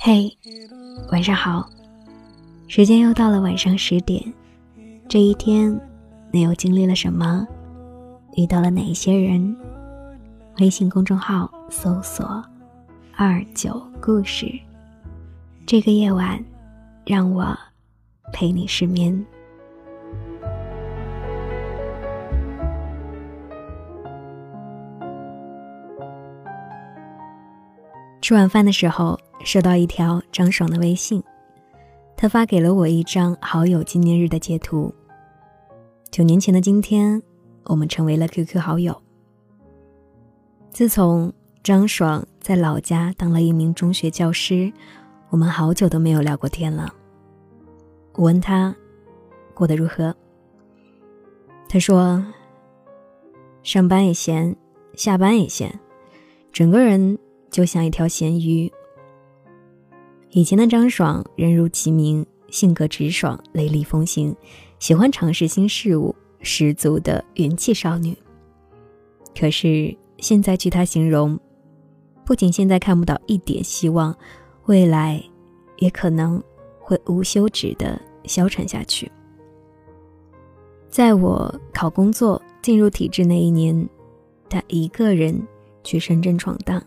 嘿，晚上好，时间又到了晚上十点。这一天，你又经历了什么？遇到了哪些人？微信公众号搜索“二九故事”。这个夜晚，让我陪你失眠。吃晚饭的时候，收到一条张爽的微信，他发给了我一张好友纪念日的截图。九年前的今天，我们成为了 QQ 好友。自从张爽在老家当了一名中学教师，我们好久都没有聊过天了。我问他过得如何，他说：上班也闲，下班也闲，整个人。就像一条咸鱼。以前的张爽人如其名，性格直爽、雷厉风行，喜欢尝试新事物，十足的元气少女。可是现在据她形容，不仅现在看不到一点希望，未来也可能会无休止的消沉下去。在我考工作进入体制那一年，她一个人去深圳闯荡。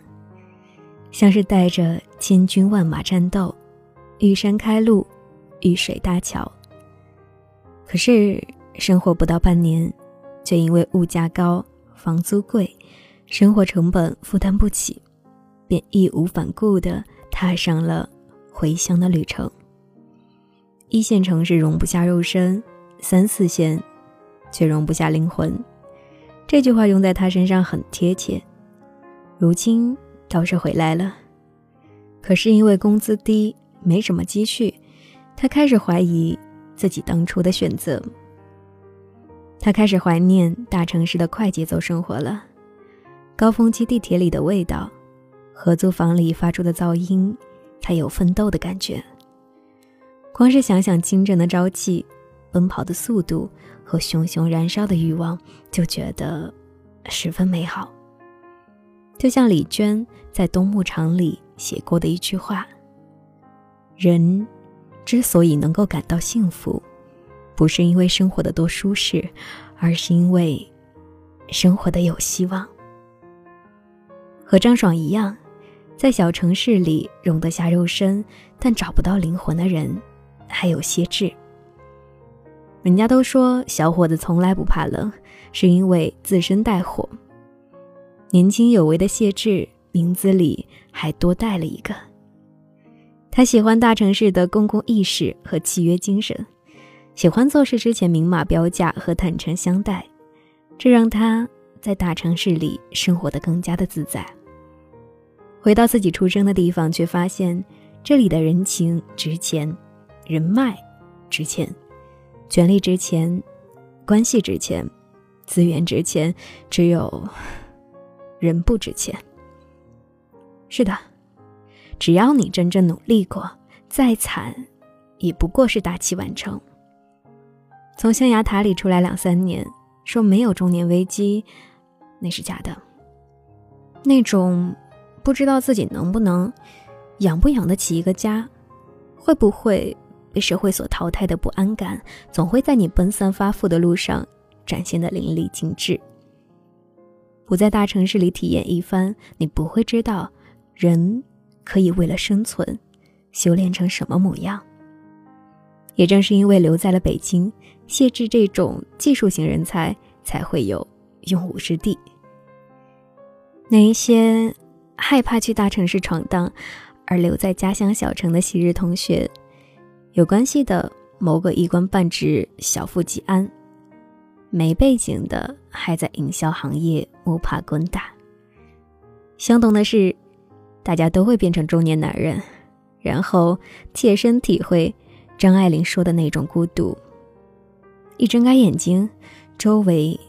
像是带着千军万马战斗，遇山开路，遇水搭桥。可是生活不到半年，却因为物价高、房租贵、生活成本负担不起，便义无反顾地踏上了回乡的旅程。一线城市容不下肉身，三四线却容不下灵魂。这句话用在他身上很贴切。如今。倒是回来了，可是因为工资低，没什么积蓄，他开始怀疑自己当初的选择。他开始怀念大城市的快节奏生活了，高峰期地铁里的味道，合租房里发出的噪音，才有奋斗的感觉。光是想想清晨的朝气、奔跑的速度和熊熊燃烧的欲望，就觉得十分美好。就像李娟在《冬牧场》里写过的一句话：“人之所以能够感到幸福，不是因为生活的多舒适，而是因为生活的有希望。”和张爽一样，在小城市里容得下肉身，但找不到灵魂的人，还有些志。人家都说小伙子从来不怕冷，是因为自身带火。年轻有为的谢志，名字里还多带了一个。他喜欢大城市的公共意识和契约精神，喜欢做事之前明码标价和坦诚相待，这让他在大城市里生活的更加的自在。回到自己出生的地方，却发现这里的人情值钱，人脉值钱，权力值钱，关系值钱，资源值钱，只有。人不值钱。是的，只要你真正努力过，再惨，也不过是大器晚成。从象牙塔里出来两三年，说没有中年危机，那是假的。那种不知道自己能不能养不养得起一个家，会不会被社会所淘汰的不安感，总会在你奔三发富的路上展现的淋漓尽致。不在大城市里体验一番，你不会知道，人可以为了生存，修炼成什么模样。也正是因为留在了北京，谢志这种技术型人才才会有用武之地。那一些害怕去大城市闯荡，而留在家乡小城的昔日同学，有关系的某个一官半职，小富即安。没背景的还在营销行业摸爬滚打。相同的是，大家都会变成中年男人，然后切身体会张爱玲说的那种孤独。一睁开眼睛，周围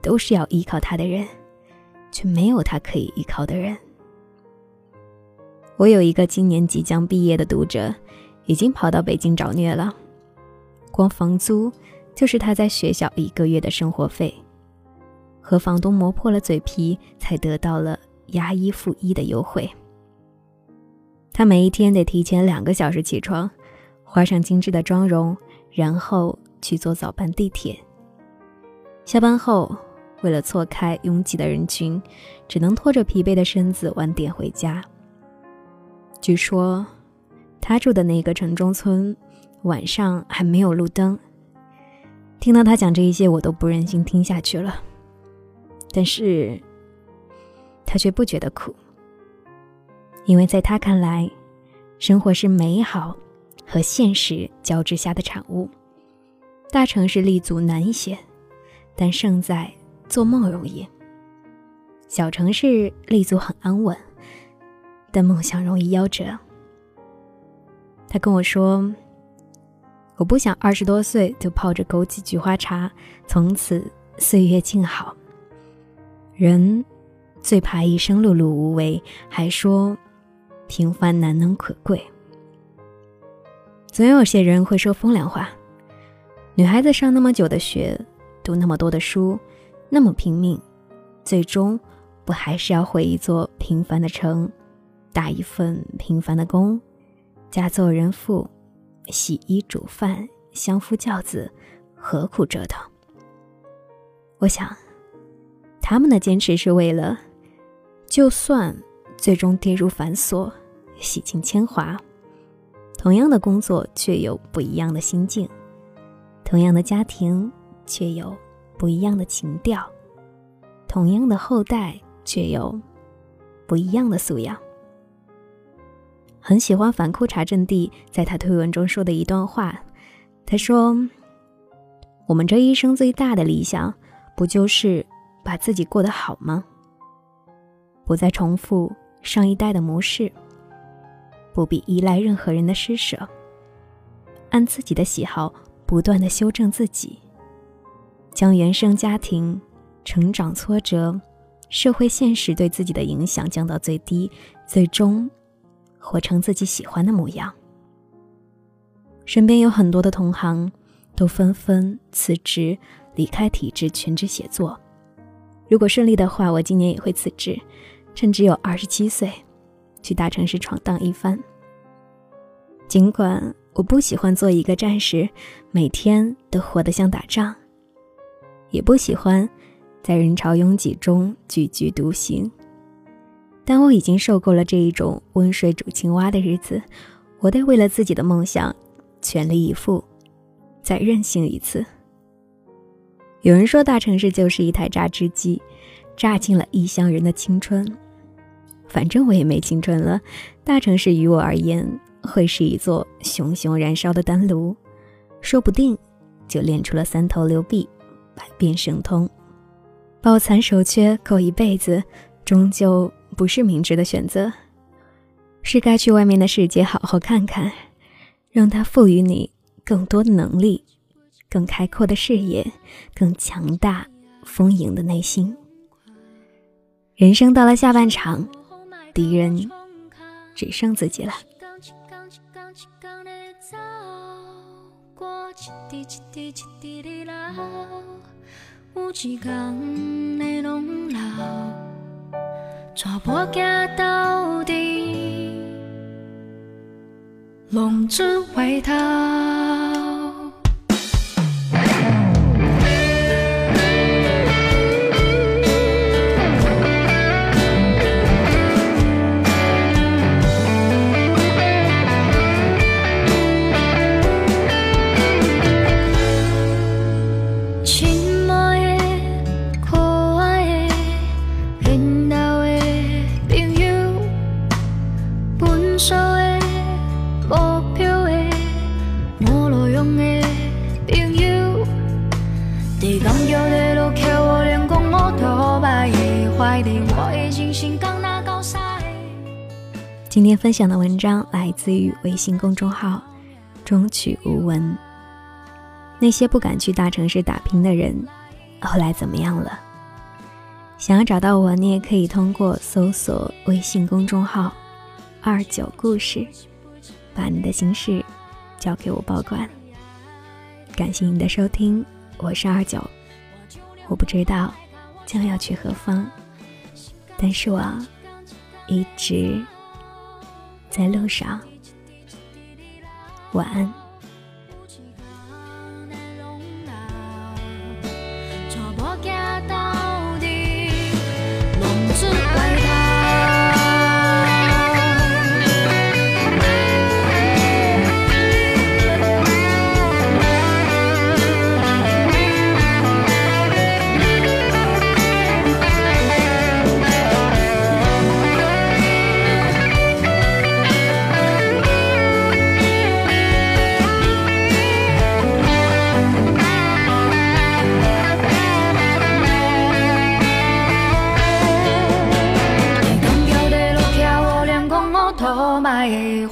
都是要依靠他的人，却没有他可以依靠的人。我有一个今年即将毕业的读者，已经跑到北京找虐了，光房租。就是他在学校一个月的生活费，和房东磨破了嘴皮才得到了押一付一的优惠。他每一天得提前两个小时起床，化上精致的妆容，然后去坐早班地铁。下班后，为了错开拥挤的人群，只能拖着疲惫的身子晚点回家。据说，他住的那个城中村晚上还没有路灯。听到他讲这一些，我都不忍心听下去了。但是，他却不觉得苦。因为在他看来，生活是美好和现实交织下的产物。大城市立足难一些，但胜在做梦容易；小城市立足很安稳，但梦想容易夭折。他跟我说：“我不想二十多岁就泡着枸杞菊花茶，从此岁月静好。人最怕一生碌碌无为，还说。”平凡难能可贵，总有些人会说风凉话。女孩子上那么久的学，读那么多的书，那么拼命，最终不还是要回一座平凡的城，打一份平凡的工，嫁做人妇，洗衣煮饭，相夫教子，何苦折腾？我想，他们的坚持是为了，就算。最终跌入繁琐，洗尽铅华。同样的工作，却有不一样的心境；同样的家庭，却有不一样的情调；同样的后代，却有不一样的素养。很喜欢反裤衩阵地在他推文中说的一段话，他说：“我们这一生最大的理想，不就是把自己过得好吗？不再重复。”上一代的模式，不必依赖任何人的施舍，按自己的喜好不断的修正自己，将原生家庭、成长挫折、社会现实对自己的影响降到最低，最终活成自己喜欢的模样。身边有很多的同行都纷纷辞职离开体制全职写作，如果顺利的话，我今年也会辞职。趁只有二十七岁，去大城市闯荡一番。尽管我不喜欢做一个战士，每天都活得像打仗，也不喜欢在人潮拥挤中踽踽独行，但我已经受够了这一种温水煮青蛙的日子。我得为了自己的梦想全力以赴，再任性一次。有人说，大城市就是一台榨汁机，榨尽了异乡人的青春。反正我也没青春了，大城市于我而言会是一座熊熊燃烧的丹炉，说不定就练出了三头六臂，百变神通。抱残守缺够一辈子，终究不是明智的选择，是该去外面的世界好好看看，让它赋予你更多的能力，更开阔的视野，更强大丰盈的内心。人生到了下半场。敌人只剩自己了。有一天的拢老，全部行到底，弄出回头。今天分享的文章来自于微信公众号“中曲无闻”。那些不敢去大城市打拼的人，后来怎么样了？想要找到我，你也可以通过搜索微信公众号“二九故事”，把你的心事交给我保管。感谢你的收听，我是二九。我不知道将要去何方，但是我一直。在路上。晚安。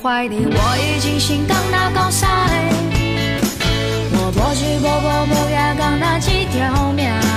怀念，我已经心刚那高山，我不是波波波也刚那几条命。